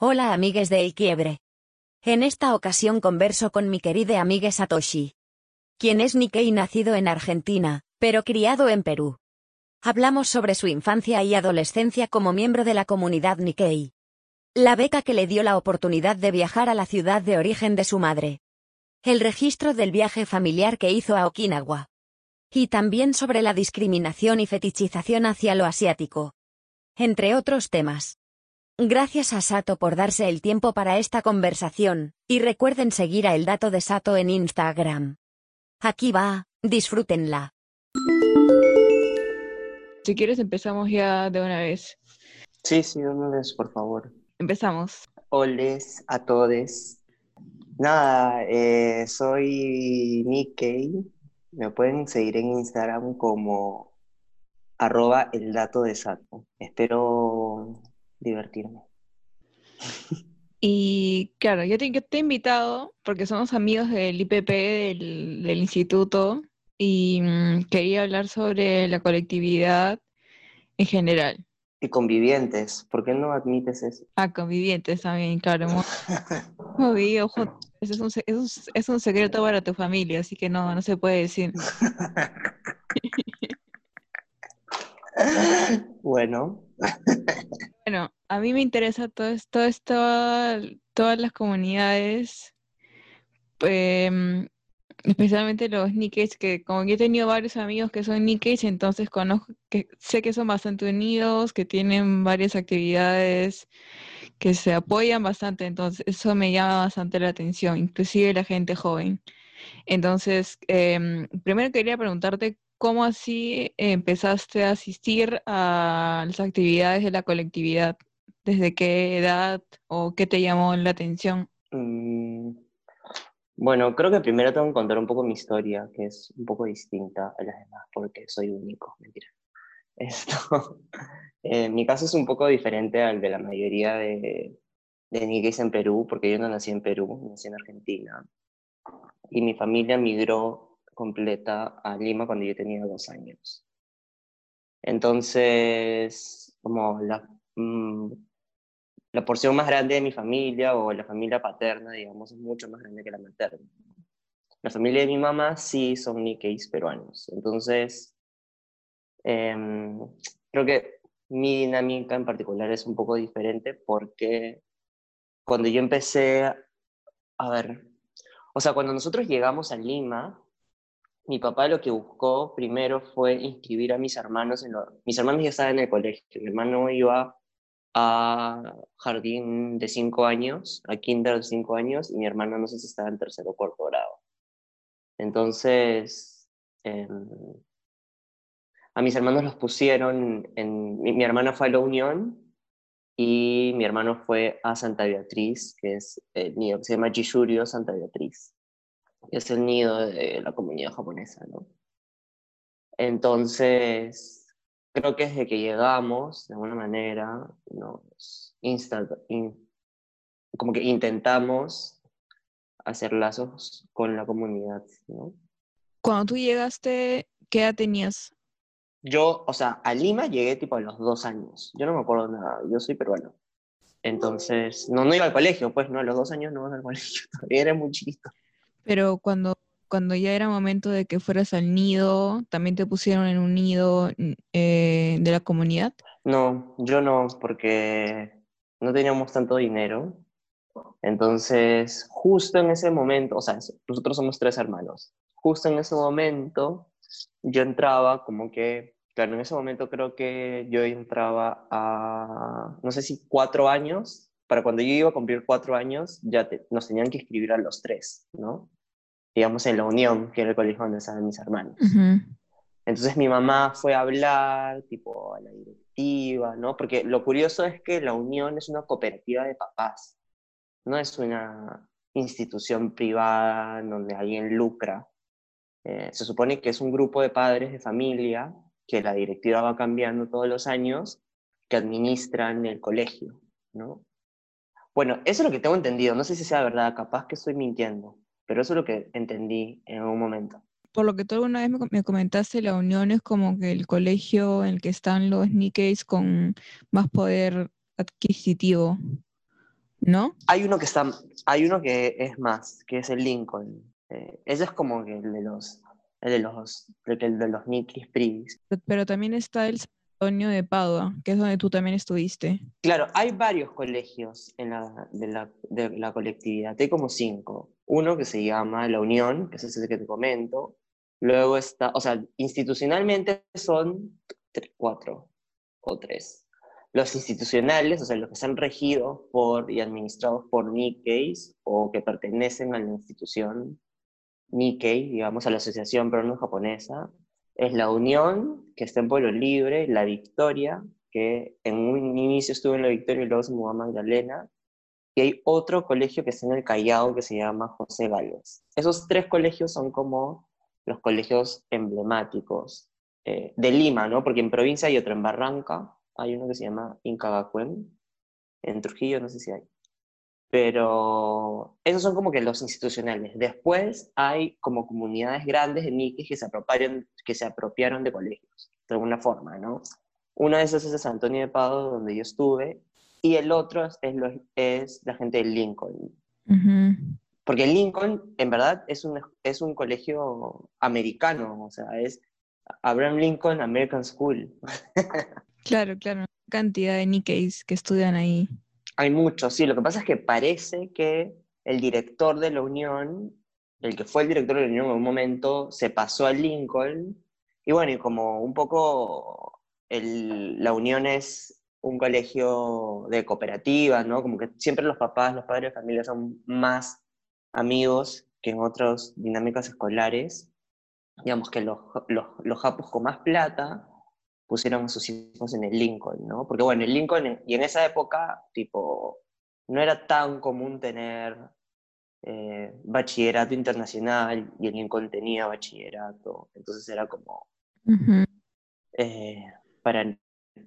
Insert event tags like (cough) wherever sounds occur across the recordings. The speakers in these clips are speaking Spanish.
Hola amigues de El Quiebre. En esta ocasión converso con mi querida amiga Satoshi. Quien es Nikkei nacido en Argentina, pero criado en Perú. Hablamos sobre su infancia y adolescencia como miembro de la comunidad Nikkei. La beca que le dio la oportunidad de viajar a la ciudad de origen de su madre. El registro del viaje familiar que hizo a Okinawa. Y también sobre la discriminación y fetichización hacia lo asiático. Entre otros temas. Gracias a Sato por darse el tiempo para esta conversación, y recuerden seguir a El Dato de Sato en Instagram. Aquí va, disfrútenla. Si quieres empezamos ya de una vez. Sí, sí, de una vez, por favor. Empezamos. Holes a todos. Nada, eh, soy Nikkei. Me pueden seguir en Instagram como arroba el dato de Sato. Espero divertirme. Y claro, yo te, te he invitado porque somos amigos del IPP, del, del instituto, y mm, quería hablar sobre la colectividad en general. Y convivientes, ¿por qué no admites eso? Ah, convivientes también, claro. Muy, ojo, es, un, es, un, es un secreto para tu familia, así que no, no se puede decir. (laughs) bueno. (laughs) Bueno, a mí me interesa todo esto, esto todas las comunidades, eh, especialmente los Nikkeis, que como yo he tenido varios amigos que son Nikkeis, entonces conozco, que sé que son bastante unidos, que tienen varias actividades, que se apoyan bastante, entonces eso me llama bastante la atención, inclusive la gente joven. Entonces, eh, primero quería preguntarte ¿cómo así empezaste a asistir a las actividades de la colectividad? ¿Desde qué edad o qué te llamó la atención? Mm, bueno, creo que primero tengo que contar un poco mi historia, que es un poco distinta a las demás, porque soy único, mentira. (laughs) Esto, eh, mi caso es un poco diferente al de la mayoría de, de niños en Perú, porque yo no nací en Perú, nací en Argentina. Y mi familia migró completa a Lima cuando yo tenía dos años. Entonces, como la, mm, la porción más grande de mi familia o la familia paterna, digamos, es mucho más grande que la materna. La familia de mi mamá sí son niqueis peruanos. Entonces, em, creo que mi dinámica en particular es un poco diferente porque cuando yo empecé, a ver, o sea, cuando nosotros llegamos a Lima, mi papá lo que buscó primero fue inscribir a mis hermanos. En lo... Mis hermanos ya estaban en el colegio. Mi hermano iba a jardín de cinco años, a kinder de cinco años, y mi hermano no sé si estaba en tercero o cuarto grado. Entonces, eh, a mis hermanos los pusieron en... Mi, mi, hermana fue a la Unión y mi hermano fue a Santa Beatriz, que es el nido, se llama Jishurio Santa Beatriz es el nido de la comunidad japonesa, ¿no? Entonces, creo que desde que llegamos, de alguna manera, nos insta, in, como que intentamos hacer lazos con la comunidad, ¿no? Cuando tú llegaste, ¿qué edad tenías? Yo, o sea, a Lima llegué tipo a los dos años. Yo no me acuerdo nada, yo soy peruano. Entonces, no, no iba al colegio, pues, ¿no? A los dos años no iba al colegio, (laughs) todavía era muy chiquito. Pero cuando, cuando ya era momento de que fueras al nido, ¿también te pusieron en un nido eh, de la comunidad? No, yo no, porque no teníamos tanto dinero. Entonces, justo en ese momento, o sea, nosotros somos tres hermanos. Justo en ese momento, yo entraba como que, claro, en ese momento creo que yo entraba a, no sé si cuatro años. Para cuando yo iba a cumplir cuatro años, ya te, nos tenían que escribir a los tres, ¿no? Digamos, en la Unión, que era el colegio donde estaban mis hermanos. Uh -huh. Entonces mi mamá fue a hablar, tipo, a la directiva, ¿no? Porque lo curioso es que la Unión es una cooperativa de papás, no es una institución privada donde alguien lucra. Eh, se supone que es un grupo de padres de familia que la directiva va cambiando todos los años, que administran el colegio, ¿no? Bueno, eso es lo que tengo entendido, no sé si sea verdad, capaz que estoy mintiendo, pero eso es lo que entendí en un momento. Por lo que tú alguna vez me comentaste, la unión es como que el colegio en el que están los Nikkeis con más poder adquisitivo. ¿no? Hay uno que está, hay uno que es más, que es el Lincoln. Eh, ese es como que el de los, el de los, el de los Nikis Privis. Pero también está el San Antonio de Padua, que es donde tú también estuviste. Claro, hay varios colegios en la, de, la, de la colectividad, hay como cinco. Uno que se llama La Unión, que es ese que te comento. Luego está, o sea, institucionalmente son cuatro o tres. Los institucionales, o sea, los que están regidos por y administrados por Nikkeis o que pertenecen a la institución Nikkei, digamos, a la Asociación Peruana Japonesa, es la Unión, que está en Pueblo Libre, la Victoria, que en un inicio estuvo en la Victoria y luego se mudó a Magdalena, y hay otro colegio que está en el Callao que se llama José Gálvez. Esos tres colegios son como los colegios emblemáticos eh, de Lima, ¿no? Porque en provincia hay otro, en Barranca hay uno que se llama Incagacuen, en Trujillo no sé si hay. Pero esos son como que los institucionales. Después hay como comunidades grandes de niques que se apropiaron, que se apropiaron de colegios, de alguna forma, ¿no? Uno de esos es San Antonio de Pado, donde yo estuve, y el otro es, es la gente de Lincoln. Porque Lincoln, en verdad, es un, es un colegio americano, o sea, es Abraham Lincoln American School. (laughs) claro, claro, cantidad de Nikkeis que estudian ahí. Hay muchos, sí. Lo que pasa es que parece que el director de la Unión, el que fue el director de la Unión en un momento, se pasó a Lincoln. Y bueno, y como un poco el, la Unión es un colegio de cooperativas, ¿no? Como que siempre los papás, los padres de familia son más amigos que en otras dinámicas escolares. Digamos que los, los, los japos con más plata pusieron a sus hijos en el Lincoln, ¿no? Porque bueno, el Lincoln, y en esa época, tipo, no era tan común tener eh, bachillerato internacional y el Lincoln tenía bachillerato, entonces era como eh, para,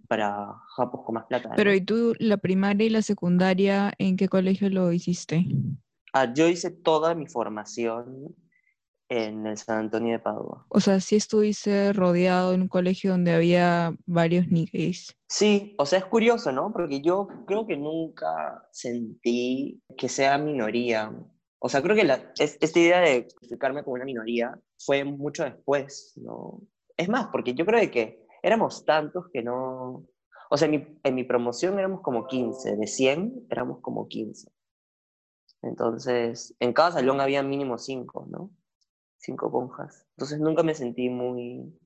para japos con más plata. Pero ¿y tú la primaria y la secundaria en qué colegio lo hiciste? Ah, yo hice toda mi formación en el San Antonio de Padua. O sea, sí estuviste rodeado en un colegio donde había varios niggas. Sí, o sea, es curioso, ¿no? Porque yo creo que nunca sentí que sea minoría. O sea, creo que la, esta idea de explicarme como una minoría fue mucho después, ¿no? Es más, porque yo creo que éramos tantos que no... O sea, en mi, en promoción éramos como 15, de 100 éramos como 15. Entonces, en cada salón había mínimo 5, ¿no? cinco monjas. Entonces nunca me sentí muy,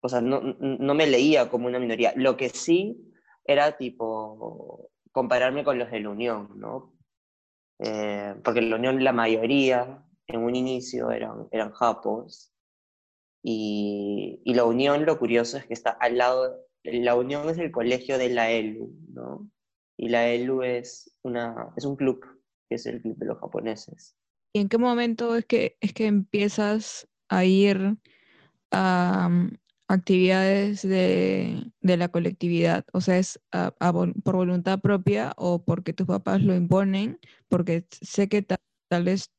o sea, no, no me leía como una minoría. Lo que sí era tipo compararme con los de la Unión, ¿no? Eh, porque la Unión la mayoría en un inicio eran, eran japos y, y, la Unión lo curioso es que está al lado, la Unión es el colegio de la ELU, ¿no? Y la ELU es, una, es un club, que es el club de los japoneses. ¿Y en qué momento es que, es que empiezas a ir a mm, actividades de, la colectividad? O sea, ¿es por voluntad propia o porque tus papás lo imponen? Porque sé que tal vez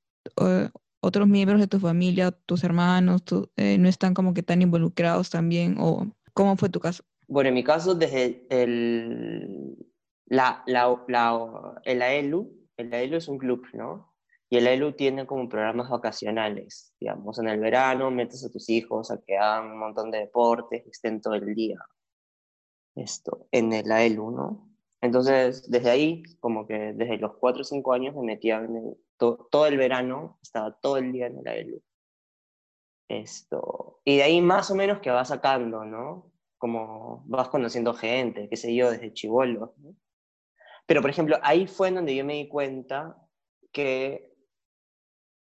otros miembros de tu familia, tus hermanos, eh, no están como que tan involucrados también. ¿O cómo fue tu caso? Bueno, en mi caso, desde el, la, la, la, el AELU, el AELU es un club, ¿no? Y el ELU tiene como programas vacacionales, digamos, en el verano metes a tus hijos a que hagan un montón de deportes, estén todo el día esto, en el AELU, ¿no? Entonces, desde ahí, como que desde los 4 o 5 años me metía en el, todo el verano, estaba todo el día en el AELU. Esto, y de ahí más o menos que vas sacando, ¿no? Como vas conociendo gente, qué sé yo, desde chivolo. Pero, por ejemplo, ahí fue en donde yo me di cuenta que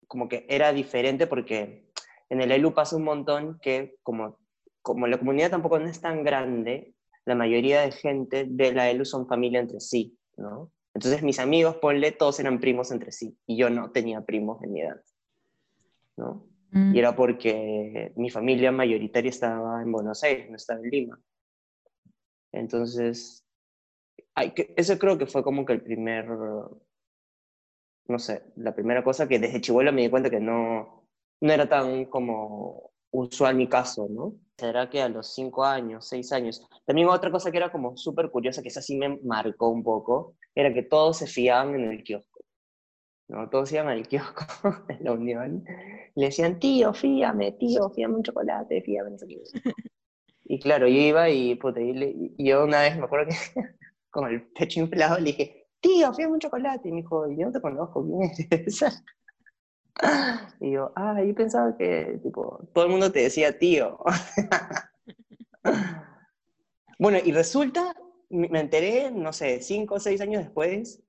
como que era diferente porque en el ELU pasa un montón que como, como la comunidad tampoco no es tan grande, la mayoría de gente de la ELU son familia entre sí, ¿no? Entonces mis amigos, ponle, todos eran primos entre sí y yo no tenía primos de mi edad, ¿no? Mm. Y era porque mi familia mayoritaria estaba en Buenos Aires, no estaba en Lima. Entonces, hay que, eso creo que fue como que el primer no sé, la primera cosa que desde chivuelo me di cuenta que no, no era tan como usual mi caso, ¿no? Será que a los cinco años, seis años. También otra cosa que era como súper curiosa, que esa sí me marcó un poco, era que todos se fiaban en el kiosco. ¿no? Todos iban al kiosco (laughs) de la Unión le decían, tío, fíame, tío, fíame un chocolate, fíame sé qué. Y claro, yo iba y, yo una vez me acuerdo que (laughs) con el pecho inflado le dije, tío, fíame un chocolate. Y me dijo, yo no te conozco, ¿quién eres? (laughs) Y yo, ah, yo pensaba que tipo, todo el mundo te decía tío. (laughs) bueno, y resulta, me enteré, no sé, cinco o seis años después,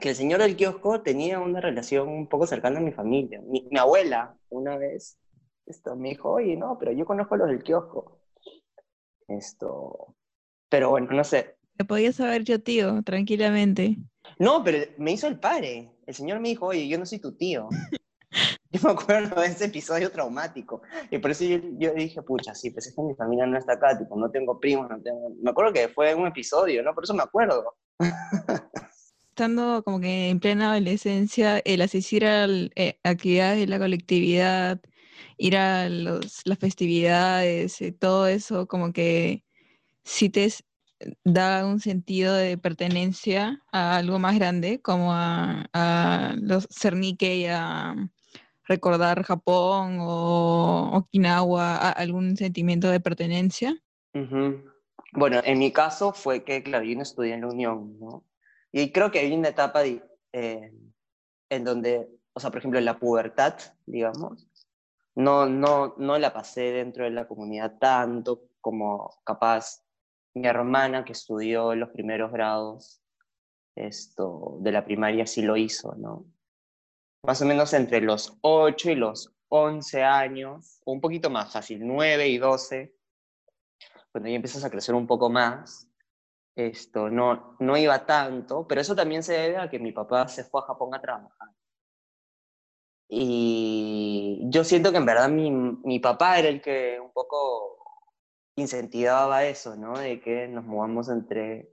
que el señor del kiosco tenía una relación un poco cercana a mi familia. Mi, abuela, una vez, esto, me dijo, oye, no, pero yo conozco a los del kiosco. Esto, pero bueno, no sé. Te podía saber yo, tío, tranquilamente. No, pero me hizo el padre. El señor me dijo, oye, yo no soy tu tío. (laughs) yo me acuerdo de ese episodio traumático. Y por eso yo, dije, pucha, sí, pues es que mi familia no está acá, tipo, no tengo primos, no tengo... Me acuerdo que fue un episodio, ¿no? Por eso me acuerdo. (laughs) Estando como que en plena adolescencia, el asistir a eh, actividades de la colectividad, ir a las festividades, eh, todo eso, como que sí te da un sentido de pertenencia a algo más grande, como a, los Cernique y a recordar Japón o Okinawa, algún sentimiento de pertenencia. Bueno, en mi caso fue que, claro, yo no estudié en la Unión, ¿no? Y creo que hay una etapa de, eh, en donde, o sea, por ejemplo, en la pubertad, digamos, no, no, no la pasé dentro de la comunidad tanto como capaz mi hermana que estudió los primeros grados esto, de la primaria sí lo hizo, ¿no? Más o menos entre los 8 y los 11 años, o un poquito más fácil, 9 y 12, cuando ya empiezas a crecer un poco más, esto no, no iba tanto, pero eso también se debe a que mi papá se fue a Japón a trabajar. Y yo siento que en verdad mi, mi papá era el que un poco incentivaba eso, ¿no? De que nos movamos entre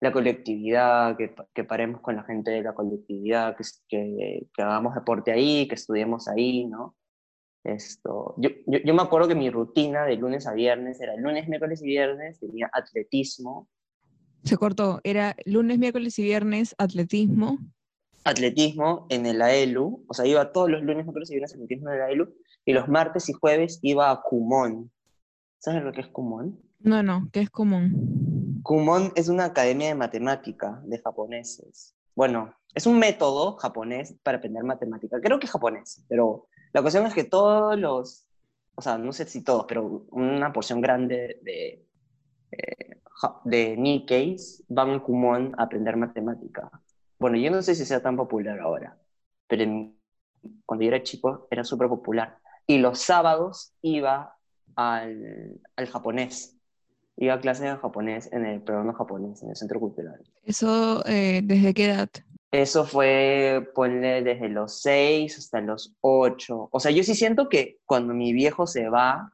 la colectividad, que, que paremos con la gente de la colectividad, que, que, que, hagamos deporte ahí, que estudiemos ahí, ¿no? Esto, yo, yo, yo, me acuerdo que mi rutina de lunes a viernes era lunes, miércoles y viernes, tenía atletismo. Se cortó, era lunes, miércoles y viernes, atletismo. Atletismo en el AELU, o sea, iba todos los lunes, miércoles y viernes atletismo en el AELU, y los martes y jueves iba a Kumon, ¿Sabes lo que es Kumon? No, no, ¿qué es Kumon? Kumon es una academia de matemática de japoneses. Bueno, es un método japonés para aprender matemática. Creo que es japonés, pero la cuestión es que todos los, o sea, no sé si todos, pero una porción grande de, eh, de Nikkeis van a Kumon a aprender matemática. Bueno, yo no sé si sea tan popular ahora, pero cuando yo era chico era súper popular. Y los sábados iba al, al japonés. Iba a clases de japonés en el programa japonés, en el centro cultural. ¿Eso eh, desde qué edad? Eso fue, ponle, desde los 6 hasta los 8. O sea, yo sí siento que cuando mi viejo se va,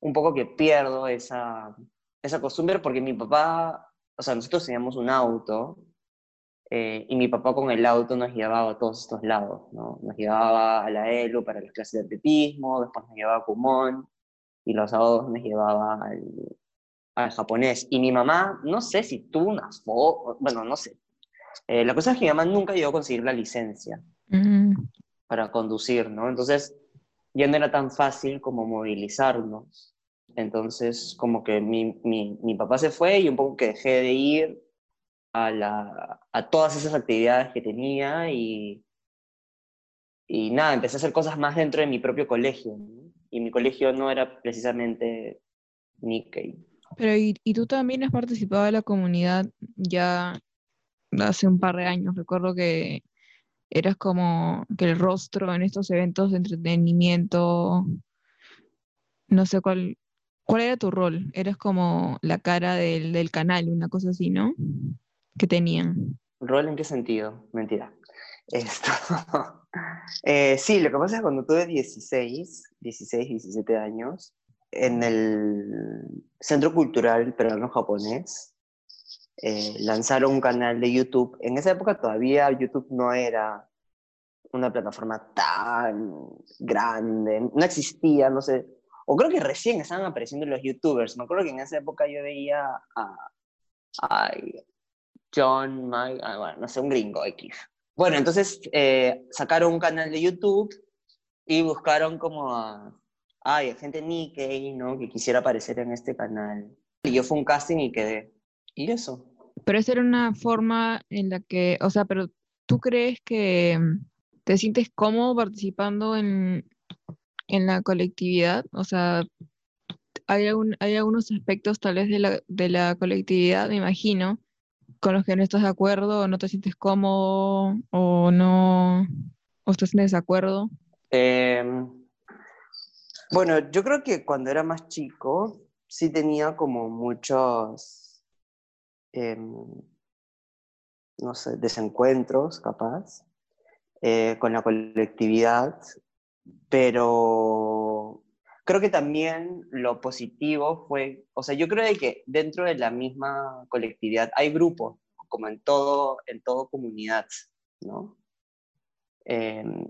un poco que pierdo esa, esa costumbre porque mi papá, o sea, nosotros teníamos un auto eh, y mi papá con el auto nos llevaba a todos estos lados, ¿no? Nos llevaba a la ELU para las clases de atletismo, después nos llevaba a Kumon, y los sábados me llevaba al, al japonés. Y mi mamá, no sé si tuvo unas fotos, bueno, no sé. Eh, la cosa es que mi mamá nunca llegó a conseguir la licencia para conducir, ¿no? Entonces, ya no era tan fácil como movilizarnos. Entonces, como que mi, mi, mi papá se fue y un poco que dejé de ir a, la, a todas esas actividades que tenía y, y nada, empecé a hacer cosas más dentro de mi propio colegio. ¿no? Y mi colegio no era precisamente Nikkei. Pero ¿y, y tú también has participado de la comunidad ya hace un par de años? Recuerdo que eras como que el rostro en estos eventos de entretenimiento, no sé cuál, cuál era tu rol. Eras como la cara del, del canal, una cosa así, ¿no? Que tenían. ¿Rol en qué sentido? Mentira. Esto. (laughs) eh, sí, lo que pasa es que cuando tuve 16, 16, 17 años, en el Centro Cultural Peruano-Japonés, eh, lanzaron un canal de YouTube. En esa época todavía YouTube no era una plataforma tan grande, no existía, no sé, o creo que recién estaban apareciendo los youtubers. Me acuerdo que en esa época yo veía a, John, Mike, bueno, no sé, un gringo X. Bueno, entonces eh, sacaron un canal de YouTube y buscaron como a, ay, gente Nikkei, ¿no? Que quisiera aparecer en este canal. Y yo fui un casting y quedé. Y eso. Pero esa era una forma en la que, o sea, pero ¿tú crees que te sientes cómodo participando en, en la colectividad? O sea, hay, hay algunos aspectos tal vez de la, de la colectividad, me imagino, con los que no estás de acuerdo no te sientes cómodo o no, o estás en desacuerdo. Em, bueno, yo creo que cuando era más chico sí tenía como muchos, em, no sé, desencuentros capaz eh, con la colectividad, pero creo que también lo positivo fue, o sea, yo creo que dentro de la misma colectividad hay grupos, como en todo, en todo comunidad, ¿no? Em,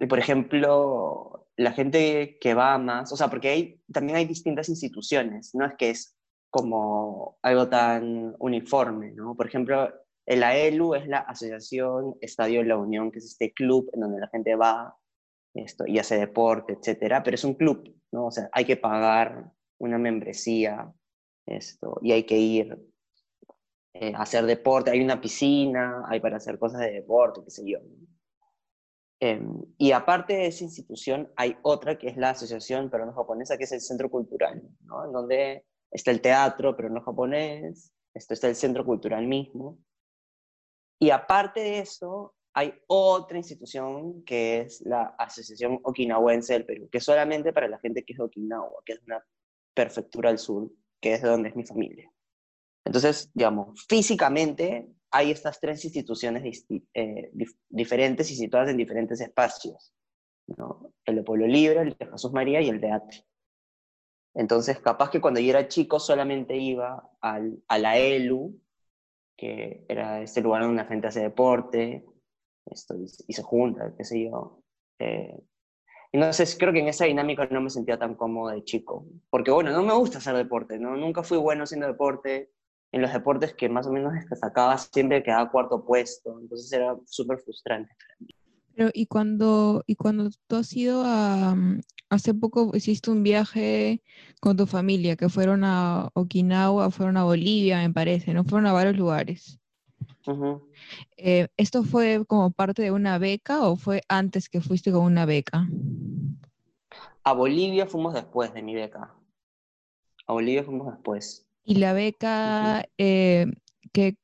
y por ejemplo, la gente que va más, o sea, porque hay, también hay distintas instituciones, no es que es como algo tan uniforme, ¿no? Por ejemplo, el AELU es la Asociación Estadio de la Unión, que es este club en donde la gente va esto, y hace deporte, etcétera, pero es un club, ¿no? O sea, hay que pagar una membresía esto, y hay que ir eh, a hacer deporte, hay una piscina, hay para hacer cosas de deporte, qué sé yo. Em, y aparte de esa institución, hay otra que es la Asociación Peruano Japonesa, que es el Centro Cultural, ¿no? En donde está el teatro peruano japonés, esto está el Centro Cultural mismo. Y aparte de eso, hay otra institución que es la Asociación Okinawense del Perú, que es solamente para la gente que es de Okinawa, que es una prefectura al sur, que es de donde es mi familia. Entonces, digamos, físicamente hay estas tres instituciones eh, diferentes y situadas en diferentes espacios. ¿no? El de Pueblo Libre, el de Jesús María y el de Atri. Entonces, capaz que cuando yo era chico solamente iba al, a la ELU, que era este lugar donde la gente hace deporte, esto, y, se junta, qué sé yo. Eh, y sé, creo que en esa dinámica no me sentía tan cómodo de chico. Porque bueno, no me gusta hacer deporte, ¿no? Nunca fui bueno haciendo deporte. En los deportes que más o menos destacaba siempre quedaba cuarto puesto. Entonces era súper frustrante Pero y cuando, y cuando tú has ido a... Mm, hace poco hiciste un viaje con tu familia, que fueron a Okinawa, fueron a Bolivia, me parece, ¿no? Fueron a varios lugares. Eh, ¿Esto fue como parte de una beca o fue antes que fuiste con una beca? A Bolivia fuimos después de mi beca. A Bolivia fuimos después. ¿Y la beca, eh, ¿qué,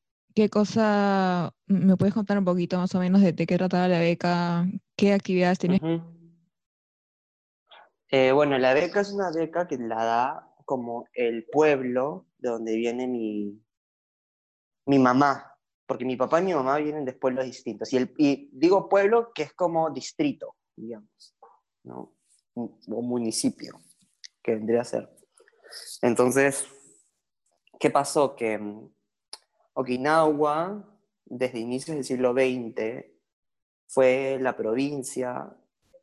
cosa, me puedes contar un poquito más o menos de, qué trataba la beca? ¿Qué actividades tenías? Eh, bueno, la beca es una beca que la da como el pueblo de donde viene mi, mi mamá porque mi papá y mi mamá vienen de pueblos distintos. Y, el, y digo pueblo que es como distrito, digamos, ¿no? o municipio, que vendría a ser. Entonces, ¿qué pasó? Que mm, Okinawa, desde inicios del siglo XX, fue la provincia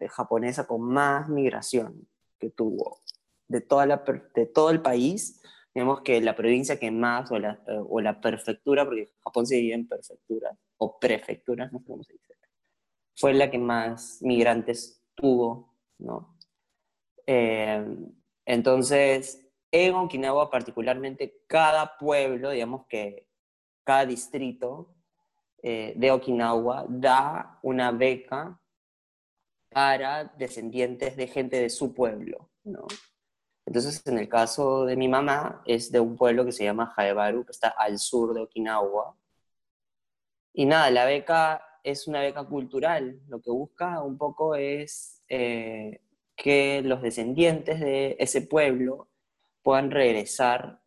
japonesa con más migración que tuvo de, toda la, de todo el país digamos que la provincia que más, o la, o la prefectura, porque Japón se divide en prefecturas, o prefecturas, no sé cómo se dice, fue la que más migrantes tuvo, ¿no? Eh, entonces, en Okinawa particularmente, cada pueblo, digamos que cada distrito eh, de Okinawa da una beca para descendientes de gente de su pueblo, ¿no? Entonces, en el caso de mi mamá, es de un pueblo que se llama Jaebaru, que está al sur de Okinawa. Y nada, la beca es una beca cultural. Lo que busca un poco es eh, que los descendientes de ese pueblo puedan regresar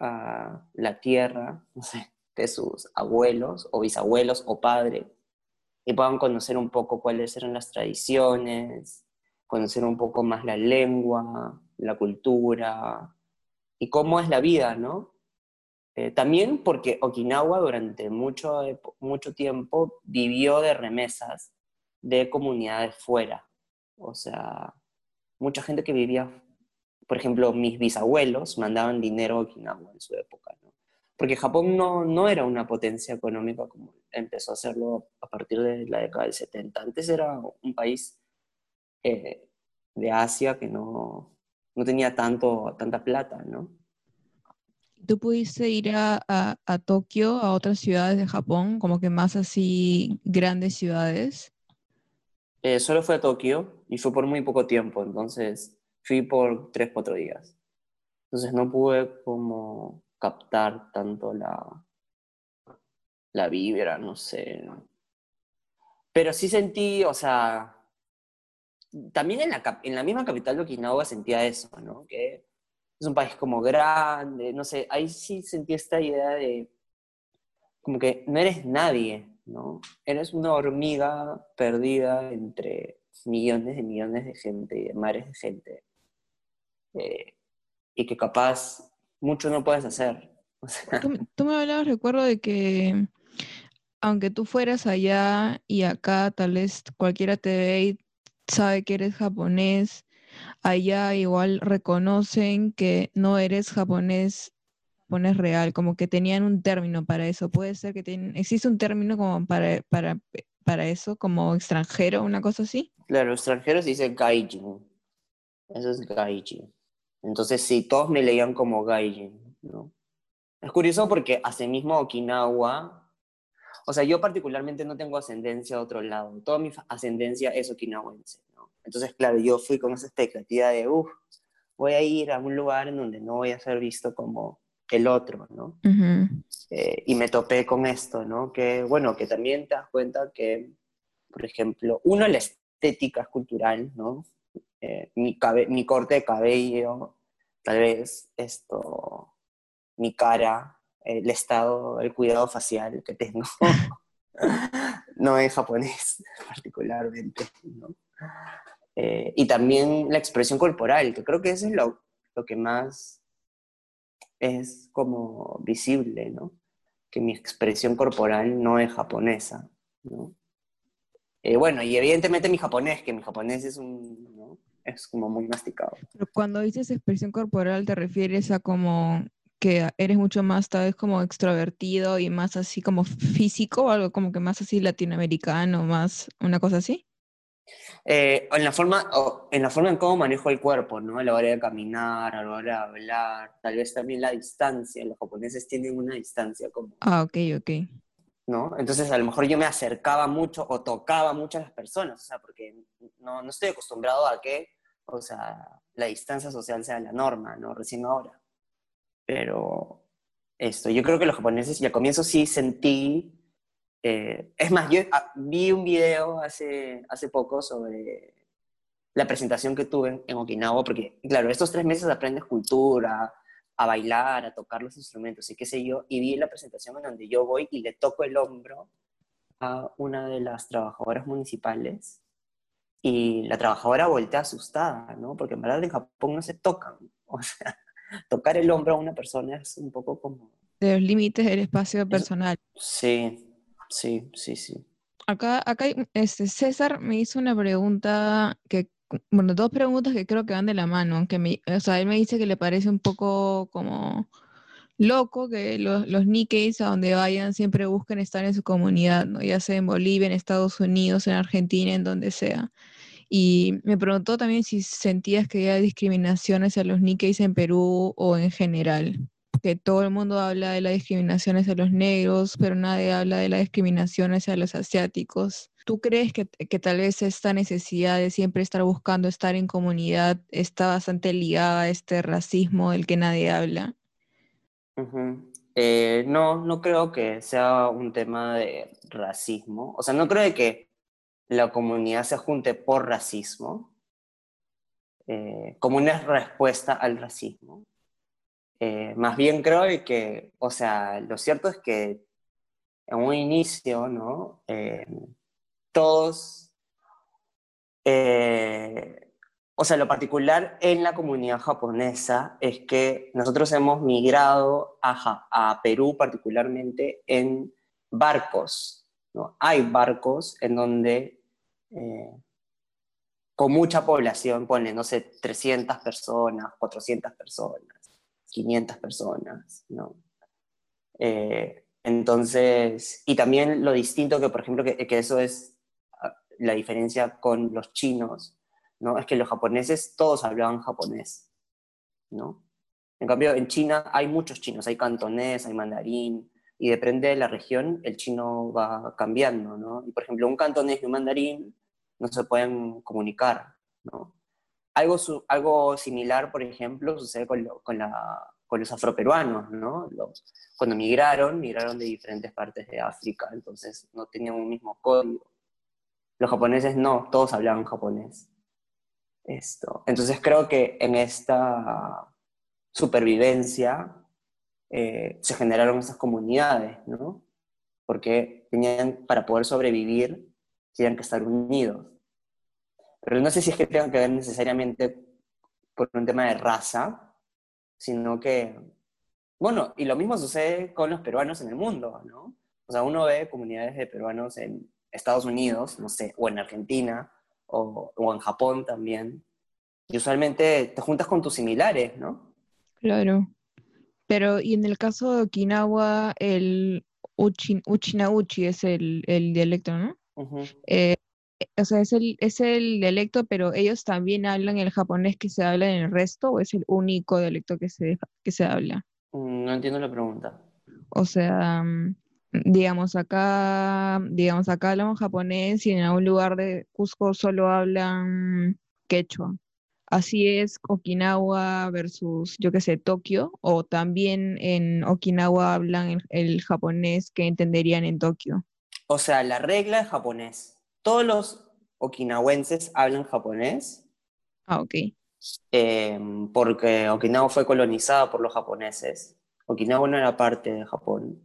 a la tierra (laughs) de sus abuelos o bisabuelos o padres y puedan conocer un poco cuáles eran las tradiciones, conocer un poco más la lengua, la cultura y cómo es la vida, ¿no? Eh, también porque Okinawa durante mucho, mucho tiempo vivió de remesas de comunidades fuera. O sea, mucha gente que vivía, por ejemplo, mis bisabuelos mandaban dinero a Okinawa en su época, ¿no? porque Japón no, no era una potencia económica como empezó a hacerlo a partir de la década del 70. Antes era un país eh, de Asia que no, no tenía tanto, tanta plata, ¿no? ¿Tú pudiste ir a, a, Tokio, a otras ciudades de Japón, como que más así grandes ciudades? Eh, solo fue a Tokio y fue por muy poco tiempo, entonces fui por tres, cuatro días. Entonces no pude como captar tanto la, la vibra, no sé. Pero sí sentí, o sea, también en la, en la misma capital de Okinawa sentía eso, ¿no? Que es un país como grande, no sé, ahí sí sentí esta idea de como que no eres nadie, ¿no? Eres una hormiga perdida entre millones y millones de gente y de mares de gente. Eh, y que capaz mucho no puedes hacer. tú, me hablabas, recuerdo de que aunque tú fueras allá y acá tal vez cualquiera te ve y sabe que eres japonés, allá igual reconocen que no eres japonés, japonés real, como que tenían un término para eso. Puede ser que tienen, existe un término como para, para, para eso, como extranjero, una cosa así. Claro, extranjero se dice gaijin. Eso es gaijin. Entonces sí, todos me leían como gaijin, ¿no? Es curioso porque hace mismo Okinawa, o sea, yo particularmente no tengo ascendencia a otro lado, toda mi ascendencia es okinawense. Entonces, claro, yo fui con esa expectativa de, uff, voy a ir a un lugar en donde no voy a ser visto como el otro, ¿no? Eh, y me topé con esto, ¿no? Que, bueno, que también te das cuenta que, por ejemplo, uno, la estética es cultural, ¿no? Eh, mi, mi corte de cabello, tal vez esto, mi cara, el estado, el cuidado facial que tengo, (laughs) no es japonés (laughs) particularmente, ¿no? Eh, y también la expresión corporal, que creo que eso es lo, lo que más es como visible, ¿no? Que mi expresión corporal no es japonesa, ¿no? Eh, bueno, y evidentemente mi japonés, que mi japonés es un, ¿no? es como muy masticado. Pero cuando dices expresión corporal, ¿te refieres a como que eres mucho más, tal vez, como extrovertido y más así como físico, o algo como que más así latinoamericano, más una cosa así? Eh, en, la forma, en la forma en cómo manejo el cuerpo, ¿no? A la hora de caminar, a la hora de hablar, tal vez también la distancia. Los japoneses tienen una distancia como... Ah, ok, ok. ¿No? Entonces a lo mejor yo me acercaba mucho o tocaba mucho a las personas, o sea, porque no, no estoy acostumbrado a que, o sea, la distancia social sea la norma, ¿no? Recién ahora. Pero esto, yo creo que los japoneses, y al comienzo sí sentí eh, es más, yo ah, vi un video hace, hace poco sobre la presentación que tuve en Okinawa, porque, claro, estos tres meses aprendes cultura, a bailar, a tocar los instrumentos y qué sé yo, y vi la presentación en donde yo voy y le toco el hombro a una de las trabajadoras municipales y la trabajadora voltea asustada, ¿no? Porque en verdad en Japón no se tocan, (laughs) o sea, tocar el hombro a una persona es un poco como... De los límites del espacio personal. Sí, Sí, sí, sí. Acá, acá este, César me hizo una pregunta que, bueno, dos preguntas que creo que van de la mano, aunque me, o sea, él me dice que le parece un poco como loco que los, los Nikkeis a donde vayan siempre busquen estar en su comunidad, ¿no? Ya sea en Bolivia, en Estados Unidos, en Argentina, en donde sea. Y me preguntó también si sentías que había discriminaciones a los Nikkeis en Perú o en general que todo el mundo habla de las discriminaciones de los negros, pero nadie habla de las discriminaciones hacia los asiáticos. ¿Tú crees que, que, tal vez esta necesidad de siempre estar buscando estar en comunidad está bastante ligada a este racismo del que nadie habla? Eh, no, no creo que sea un tema de racismo. O sea, no creo que la comunidad se junte por racismo, eh, como una respuesta al racismo. Eh, más bien creo que, o sea, lo cierto es que en un inicio, ¿no? Eh, todos, o sea, lo particular en la comunidad japonesa es que nosotros hemos migrado a, a Perú particularmente en barcos, ¿no? Hay barcos en donde con mucha población, ponen, no sé, 300 personas, 400 personas 500 personas, ¿no? Eh, entonces, y también lo distinto que, por ejemplo, que, que, eso es ah, la diferencia con los chinos, ¿no? Es que los japoneses todos hablaban japonés, ¿no? En cambio, en China hay muchos chinos, hay cantonés, hay mandarín, y depende de la región, el chino va cambiando, ¿no? Y por ejemplo, un cantonés y un mandarín no se pueden comunicar, ¿no? Algo, similar, por ejemplo, sucede con, los afroperuanos, ¿no? Cuando migraron, migraron de diferentes partes de África, entonces no tenían un mismo código. Los japoneses no, todos hablaban japonés. Esto. Entonces creo que en esta supervivencia eh, se generaron esas comunidades, ¿no? Porque tenían, para poder sobrevivir, tenían que estar unidos. Pero no sé si es que tenga que ver necesariamente por un tema de raza, sino que, bueno, y lo mismo sucede con los peruanos en el mundo, ¿no? O sea, uno ve comunidades de peruanos en Estados Unidos, no sé, o en Argentina, o, o en Japón también, y usualmente te juntas con tus similares, ¿no? Claro. Pero, y en el caso de Okinawa, el Uchin, Uchinauchi es el, el dialecto, ¿no? Eh, o sea, es el, es el dialecto, pero ellos también hablan el japonés que se habla en el resto, o es el único dialecto que se, que se habla? Mm, no entiendo la pregunta. O sea, mm, digamos acá, digamos acá hablamos japonés y en algún lugar de Cusco solo hablan quechua así es Okinawa versus, yo qué sé, Tokio, o también en Okinawa hablan el, japonés que entenderían en Tokio. O sea, la regla es japonés. Todos los okinawenses hablan japonés. Ah, ok. Em, porque Okinawa fue colonizada por los japoneses. Okinawa no era parte de Japón.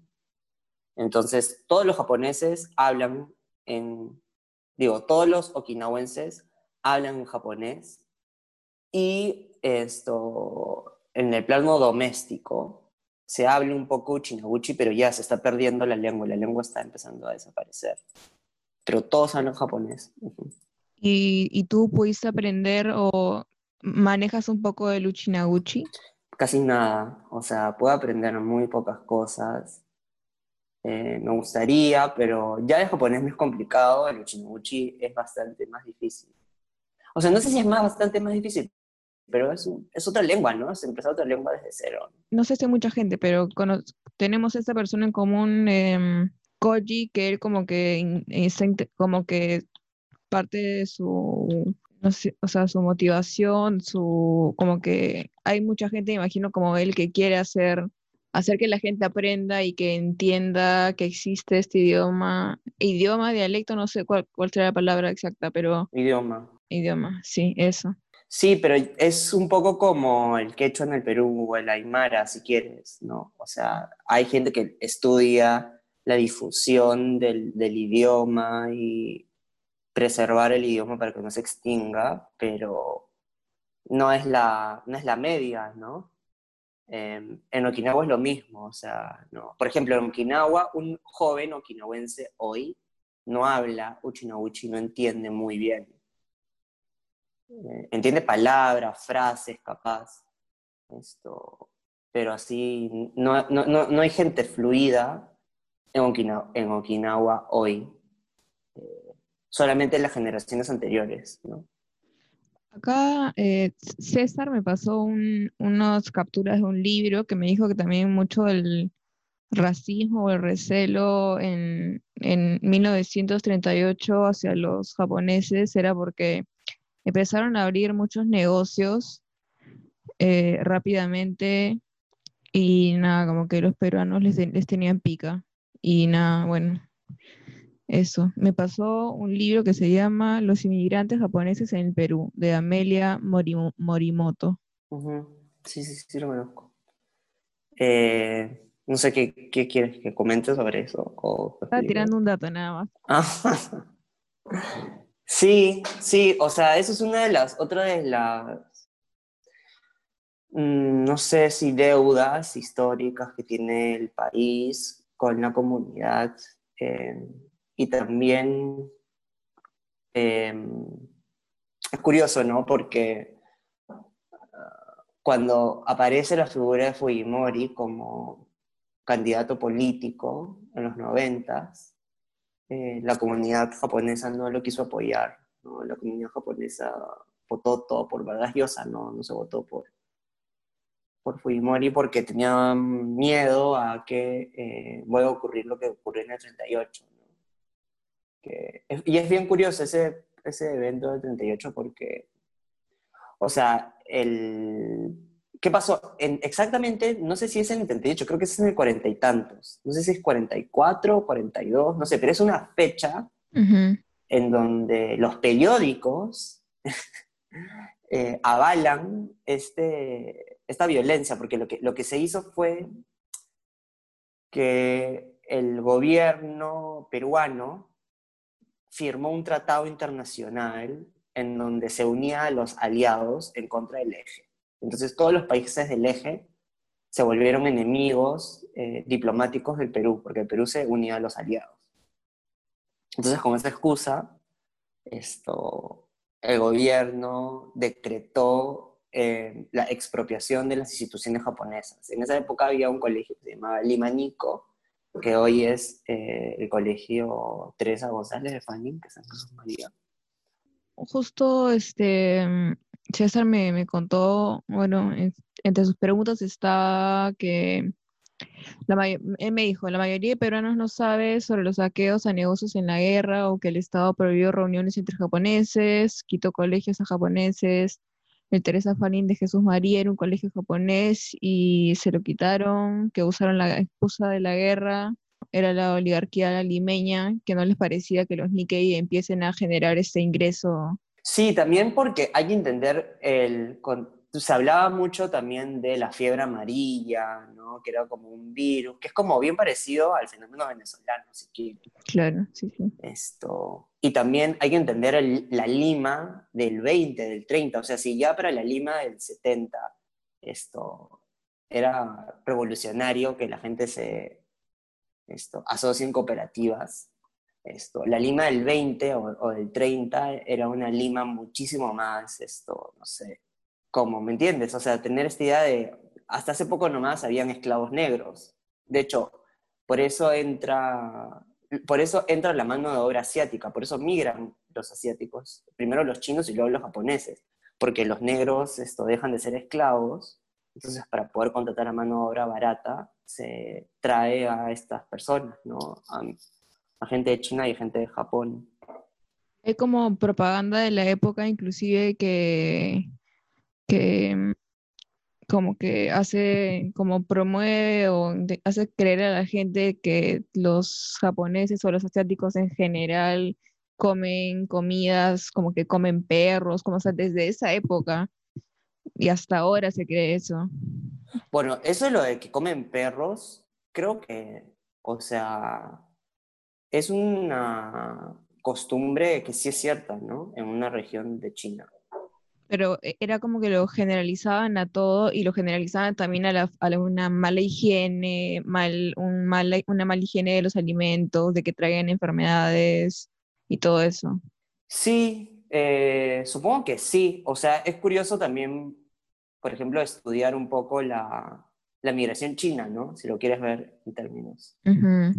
Entonces, todos los japoneses hablan en, digo, todos los okinawenses hablan en japonés y esto, en el plano doméstico, se habla un poco chinaguchi, pero ya se está perdiendo la lengua, la lengua está empezando a desaparecer. Pero todos hablan japonés. ¿Y, ¿Y, tú pudiste aprender o manejas un poco de Uchinaguchi? Casi nada, o sea, puedo aprender muy pocas cosas. Eh, me gustaría, pero ya el japonés me es complicado, el Uchinaguchi es bastante más difícil. O sea, no sé si es más, bastante más difícil, pero es, es otra lengua, ¿no? Es empezar otra lengua desde cero. No sé si hay mucha gente, pero tenemos esta persona en común, eh, Koji, que él como que, como que parte de su, no sé, o sea, su motivación, su, como que hay mucha gente, imagino, como él, que quiere hacer hacer que la gente aprenda y que entienda que existe este idioma, idioma, dialecto, no sé cuál, cuál será la palabra exacta, pero... Idioma. Idioma, sí, eso. Sí, pero es un poco como el quechua en el Perú o el aymara, si quieres, ¿no? O sea, hay gente que estudia la difusión del, idioma y preservar el idioma para que no se extinga, pero no es la, no es la media, ¿no? Em, en Okinawa es lo mismo, o sea, no. Por ejemplo, en Okinawa, un joven okinawense hoy no habla Uchinawuchi, no entiende muy bien entiende palabras, frases, capaz. Esto, pero así, no, no, no, hay gente fluida en Okinawa, hoy. Eh, solamente en las generaciones anteriores, ¿no? Acá eh, César me pasó unas capturas de un libro que me dijo que también mucho del racismo o el recelo en, en 1938 hacia los japoneses era porque empezaron a abrir muchos negocios eh, rápidamente y nada, como que los peruanos les, tenían pica. Y nada, bueno, eso. Me pasó un libro que se llama Los inmigrantes japoneses en el Perú, de Amelia Morimoto. Sí, sí, sí, lo conozco. Eh, no sé qué, quieres que comente sobre eso. Estaba tirando un dato nada más. (laughs) Sí, sí, o sea, eso es una de las, otra de las, mm, no sé si deudas históricas que tiene el país con la comunidad eh, y también em, es curioso, ¿no? Porque ah, cuando aparece la figura de Fujimori como candidato político en los noventas, eh, la comunidad japonesa no lo quiso apoyar, ¿no? La comunidad japonesa votó todo por Vargas Llosa, no, no se votó por, por Fujimori porque tenían miedo a que eh, vuelva a ocurrir lo que ocurrió en el 38. y es bien curioso ese, ese evento del 38 porque, o sea, el, ¿qué pasó? En, exactamente, no sé si es en el 38, creo que es en el cuarenta y tantos. No sé si es 44, 42, no sé, pero es una fecha en donde los periódicos (laughs) eh, avalan este, esta violencia, porque lo que, lo que se hizo fue que el gobierno peruano firmó un tratado internacional en donde se unía a los aliados en contra del eje. Entonces todos los países del eje se volvieron enemigos eh, diplomáticos del Perú, porque el Perú se unía a los aliados. Entonces con esa excusa, esto, el gobierno decretó eh, la expropiación de las instituciones japonesas. En esa época había un colegio que se llamaba Limanico, que hoy es eh, el colegio Teresa González de Fanning, que es en María. Justo este César me, me contó, bueno, entre sus preguntas está que la él me dijo, la mayoría de peruanos no sabe sobre los saqueos a negocios en la guerra o que el Estado prohibió reuniones entre japoneses, quitó colegios a japoneses, el Teresa Farín de Jesús María era un colegio japonés y se lo quitaron, que usaron la excusa de la guerra, era la oligarquía limeña, que no les parecía que los Nikkei empiecen a generar este ingreso. Sí, también porque hay que entender el, se hablaba mucho también de la fiebre amarilla, ¿no? que era como un virus, que es como bien parecido al fenómeno venezolano, si quieres. Claro, sí, sí. Esto. Y también hay que entender la Lima del 20, del 30, o sea, si ya para la Lima del 70 esto era revolucionario que la gente se esto, asocie en cooperativas, esto, la Lima del 20 o, o, del 30 era una Lima muchísimo más, esto, no sé, ¿Cómo? ¿Me entiendes? O sea, tener esta idea de, hasta hace poco nomás habían esclavos negros. De hecho, por eso entra, por eso entra la mano de obra asiática, por eso migran los asiáticos, primero los chinos y luego los japoneses, porque los negros esto, dejan de ser esclavos, entonces para poder contratar a mano de obra barata se trae a estas personas, ¿no? A gente de China y gente de Japón. Es como propaganda de la época, inclusive que que como que hace, como promueve o hace creer a la gente que los japoneses o los asiáticos en general comen comidas, como que comen perros, como sea, desde esa época y hasta ahora se cree eso. Bueno, eso es lo de que comen perros, creo que, o sea, es una costumbre que sí es cierta, ¿no? En una región de China pero e, era como que lo generalizaban a todo y lo generalizaban también a, la, una mala higiene, mal, un mala, una mala higiene de los alimentos, de que traigan enfermedades y todo eso. Sí, eh, supongo que sí. O sea, es curioso también, por ejemplo, estudiar un poco la, la migración china, ¿no? Si lo quieres ver en términos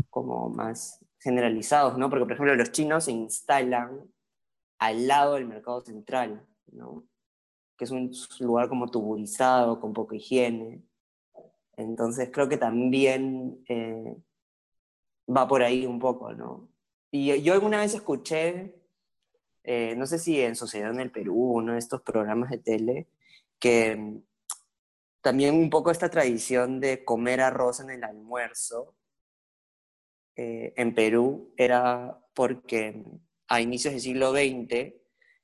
como más generalizados, ¿no? Porque, por ejemplo, los chinos se instalan al lado del mercado central, ¿no? que es un lugar como tuburizado, con poca higiene. Entonces creo que también eh, va por ahí un poco, ¿no? Y yo alguna vez escuché, eh, no sé si en Sociedad en el Perú, uno de estos programas de tele, que también un poco esta tradición de comer arroz en el almuerzo eh, en Perú era porque a inicios del siglo XX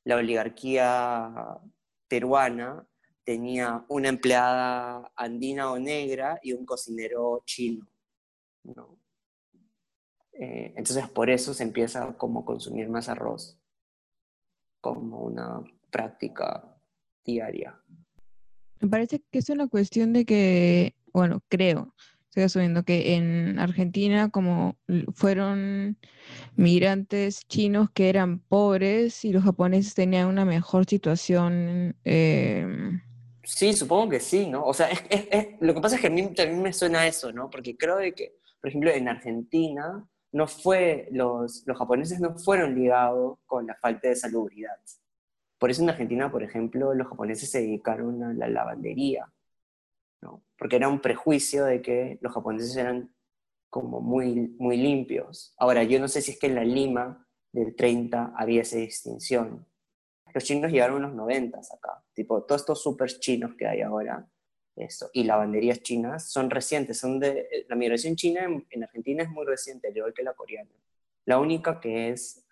la oligarquía peruana tenía una empleada andina o negra y un cocinero chino. Eh, entonces por eso se empieza como consumir más arroz como una práctica diaria. Me parece que es una cuestión de que, bueno, creo, estoy asumiendo que en Argentina, como fueron migrantes chinos que eran pobres y los japoneses tenían una mejor situación em, Sí, supongo que sí, ¿no? O sea, lo que pasa es que a mí también me suena eso, ¿no? Porque creo que, por ejemplo, en Argentina no fue, los, los japoneses no fueron ligados con la falta de salubridad. Por eso en Argentina, por ejemplo, los japoneses se dedicaron a la lavandería, ¿no? Porque era un prejuicio de que los japoneses eran como muy, muy limpios. Ahora, yo no sé si es que en la Lima del 30 había esa distinción. Los chinos llegaron en los 90 acá, tipo, todos estos super chinos que hay ahora, esto, y lavanderías chinas son recientes, son de, la migración china en, Argentina es muy reciente, al igual que la coreana. La única que es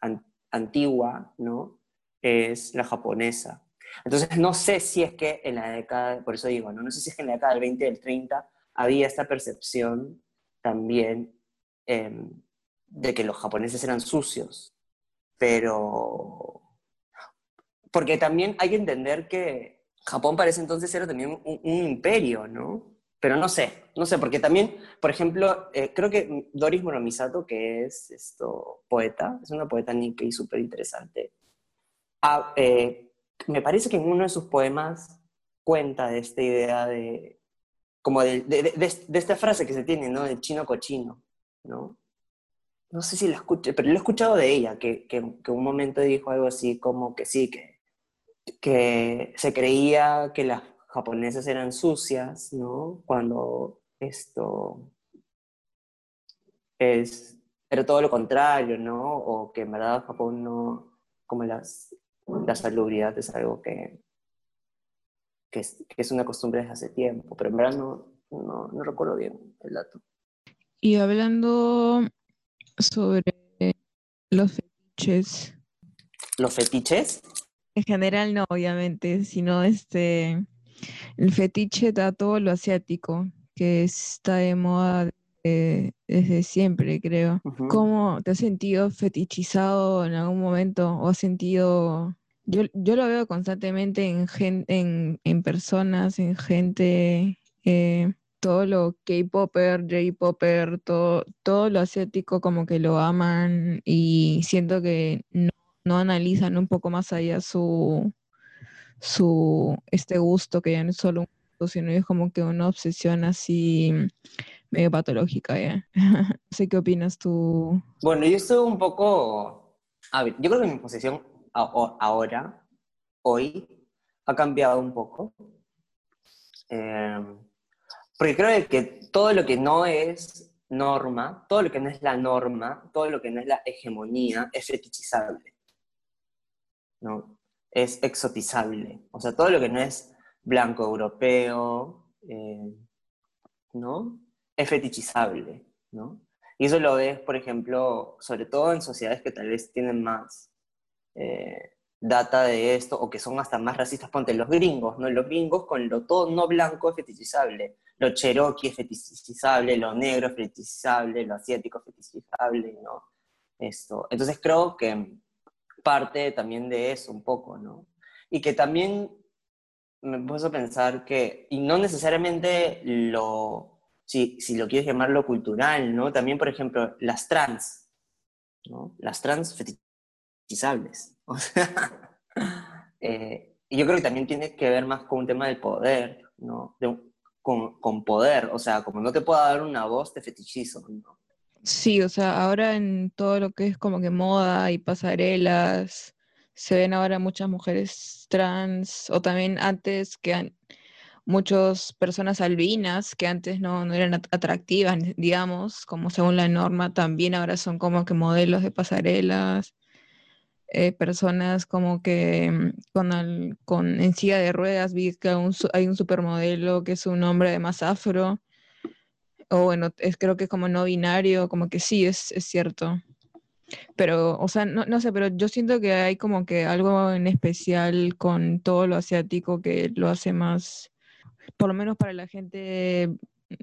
antigua, ¿no? Es la japonesa. Entonces, no sé si es que en la década, por eso digo, no, no sé si es que en la década del 20 y del 30 había esta percepción también em, de que los japoneses eran sucios, pero... Porque también hay que entender que Japón para entonces era también un, imperio, ¿no? Pero no sé, no sé, porque también, por ejemplo, eh, creo que Doris Moromisato, que es esto, poeta, es una poeta Nikkei súper interesante, eh, me parece que en uno de sus poemas cuenta de esta idea de, como de, de, esta frase que se tiene, ¿no? De chino cochino, ¿no? No sé si la escuché, pero lo he escuchado de ella, que, que, que un momento dijo algo así como que sí, que, que se creía que las japonesas eran sucias, ¿no? Cuando esto es, era todo lo contrario, ¿no? O que en verdad Japón no, como las, la salubridad es algo que, que es, una costumbre desde hace tiempo, pero en verdad no, no, recuerdo bien el dato. Y hablando sobre los fetiches. ¿Los fetiches? En general no, obviamente, sino este, el fetiche da todo lo asiático, que está de moda desde siempre, creo. ¿Cómo te has sentido fetichizado en algún momento o has sentido yo, yo lo veo constantemente en, en, en personas, en gente, eh, todo lo K-Popper, J-Popper, todo, todo lo asiático como que lo aman y siento que no, no analizan un poco más allá su, su este gusto que ya no es solo un gusto, sino es como que una obsesión así medio patológica, ¿ya? (laughs) no sé qué opinas tú. Bueno, yo estoy un poco... A ver, yo creo que mi posición ahora, hoy, ha cambiado un poco. Em, porque creo que todo lo que no es norma, todo lo que no es la norma, todo lo que no es la hegemonía, es fetichizable. ¿no? Es exotizable. O sea, todo lo que no es blanco europeo, eh, ¿no? Es fetichizable, ¿no? Y eso lo ves, por ejemplo, sobre todo en sociedades que tal vez tienen más eh, data de esto, o que son hasta más racistas, ponte los gringos, ¿no? Los gringos con lo todo no blanco es fetichizable, lo cherokee es fetichizable, lo negro es fetichizable, lo asiático es fetichizable, ¿no? Esto. Entonces creo que parte también de eso un poco, ¿no? Y que también me puedo a pensar que, y no necesariamente lo, si, si lo quieres llamar lo cultural, ¿no? También, por ejemplo, las trans, ¿no? Las trans fetichizables (laughs) O sea, eh, y yo creo que también tiene que ver más con un tema del poder, ¿no? con, con, poder, o sea, como no te puedo dar una voz, te fetichizo, ¿no? Sí, o sea, ahora en todo lo que es como que moda y pasarelas, se ven ahora muchas mujeres trans, o también antes que muchas personas albinas que antes no, no, eran atractivas, digamos, como según la norma, también ahora son como que modelos de pasarelas. Eh, personas como que mm, con, con en silla de ruedas, vi que hay un supermodelo que es un hombre de más afro, o bueno, es, creo que es como no binario, como que sí, es, es cierto. Pero, o sea, no, no, sé, pero yo siento que hay como que algo en especial con todo lo asiático que lo hace más, por lo menos para la gente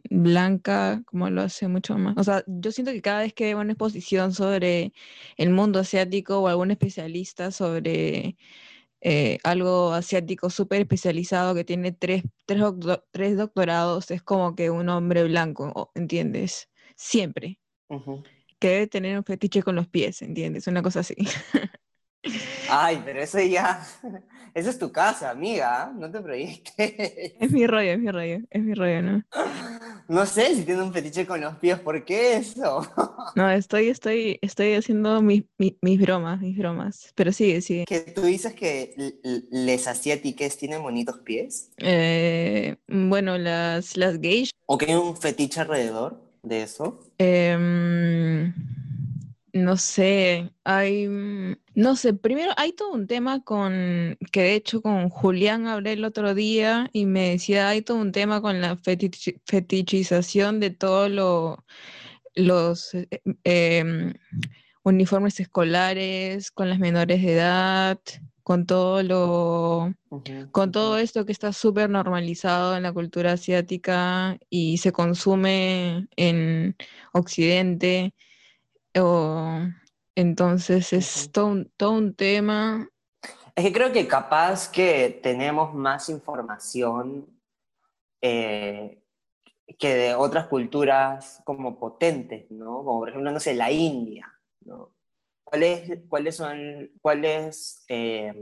blanca, como lo hace mucho más. O sea, yo siento que cada vez que hay una exposición sobre el mundo asiático o algún especialista sobre eh, algo asiático súper especializado que tiene tres, tres, doctorados, es como que un hombre blanco, ¿entiendes? Siempre. Que debe tener un fetiche con los pies, ¿entiendes? Una cosa así. (laughs) Ay, pero eso ya, eso es tu casa, amiga, no te proyectes. Es mi rollo, es mi rollo, es mi rollo, ¿no? No sé si tiene un fetiche con los pies, ¿por qué eso? No, estoy, estoy, estoy haciendo mis, mis, mis bromas, mis bromas. Pero sigue, sigue. Que tú dices que les asiáticas tienen bonitos pies, Eh, bueno, las, las geishas. o que hay un fetiche alrededor de eso. Em, no sé, hay, mm, no sé, primero hay todo un tema con, que de hecho con Julián hablé el otro día y me decía, hay todo un tema con la fetichi- fetichización de todos los eh, em, uniformes escolares, con las menores de edad, con todo lo, con todo esto que está súper normalizado en la cultura asiática y se consume en Occidente, o entonces es todo un, todo un tema. Es que creo que capaz que tenemos más información eh, que de otras culturas como potentes, ¿no? Como por ejemplo, no sé, la India, ¿no? ¿Cuáles, cuáles son, cuáles, eh,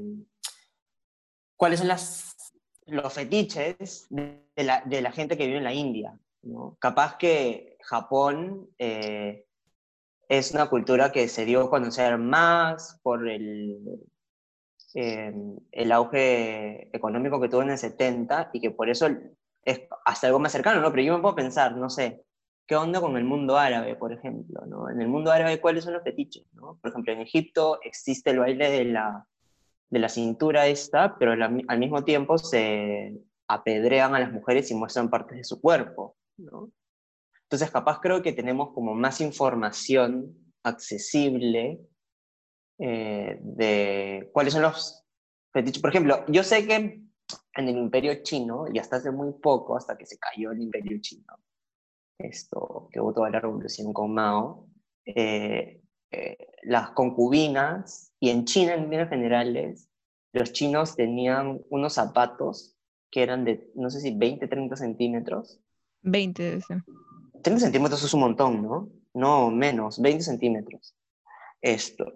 cuáles son las, los fetiches de, de la, de la gente que vive en la India, ¿no? Capaz que Japón eh, es una cultura que se dio a conocer más por el, eh, el auge económico que tuvo en el 70 y que por eso es hasta algo más cercano, ¿no? Pero yo me puedo pensar, no sé, ¿qué onda con el mundo árabe, por ejemplo? ¿no? En el mundo árabe, ¿cuáles son los fetiches? ¿no? Por ejemplo, en Egipto existe el baile de la, de la cintura esta, pero la- al mismo tiempo se apedrean a las mujeres y muestran partes de su cuerpo, ¿no? Entonces, capaz creo que tenemos como más información accesible eh, de cuáles son los fetiches. Por ejemplo, yo sé que en el imperio chino, y hasta hace muy poco, hasta que se cayó el imperio chino, esto, que hubo toda la revolución con Mao, eh, eh, las concubinas, y en China en líneas generales, los chinos tenían unos zapatos que eran de, no sé si 20, 30 centímetros. 20 de ese. 30 centímetros es un montón, ¿no? No, menos, 20 centímetros. Esto,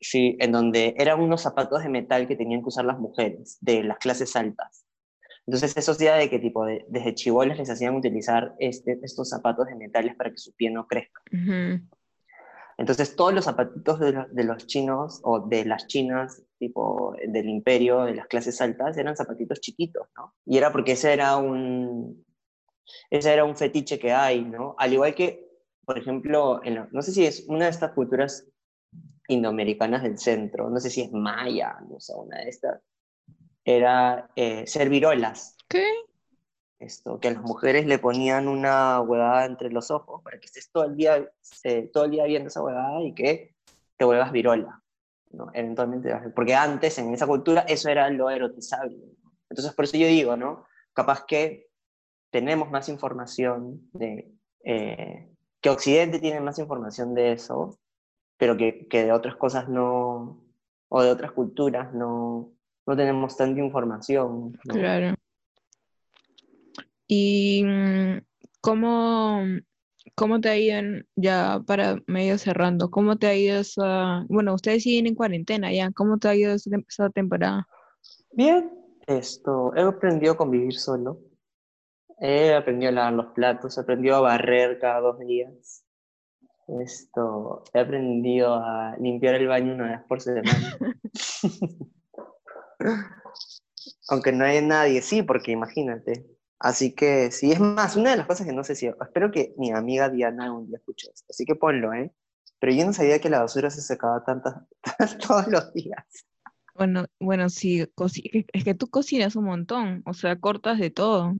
sí, en donde eran unos zapatos de metal que tenían que usar las mujeres de las clases altas. Entonces eso hacía de que tipo de- desde chibolas les hacían utilizar este, estos zapatos de metales para que su pie no crezca. Entonces todos los zapatitos de, lo- de los chinos o de las chinas, tipo del imperio, de las clases altas, eran zapatitos chiquitos, ¿no? Y era porque ese era un, ese era un fetiche que hay, ¿no? Al igual que, por ejemplo, en la- no sé si es una de estas culturas indoamericanas del centro, no sé si es maya, no sé, una de estas, era eh, ser virolas. ¿Qué? Esto, que a las mujeres le ponían una huevada entre los ojos para que estés todo el día, eh, todo el día viendo esa huevada y que te vuelvas virola, ¿no? Eventualmente, porque antes en esa cultura eso era lo erotizable. ¿no? Entonces, por eso yo digo, ¿no? Capaz que tenemos más información de, eh, que Occidente tiene más información de eso, pero que, que de otras cosas no, o de otras culturas no, no tenemos tanta información. ¿no? Claro. ¿Y mm, cómo, cómo te ha ido, en- ya para medio cerrando, cómo te ha ido esa, bueno, ustedes siguen en cuarentena ya, ¿cómo te ha ido esa, esa temporada? Bien, esto, he aprendido a convivir solo. He aprendido a lavar los platos, he aprendido a barrer cada dos días. Esto, he aprendido a limpiar el baño una vez por semana. (laughs) Aunque no hay nadie, sí, porque imagínate. Así que sí, es más, una de las cosas que no sé si, espero que mi amiga Diana un día escuche esto, así que ponlo, ¿eh? Pero yo no sabía que la basura se secaba tantas, (laughs) todos los días. Bueno, bueno, sí, es que tú cocinas un montón, o sea, cortas de todo.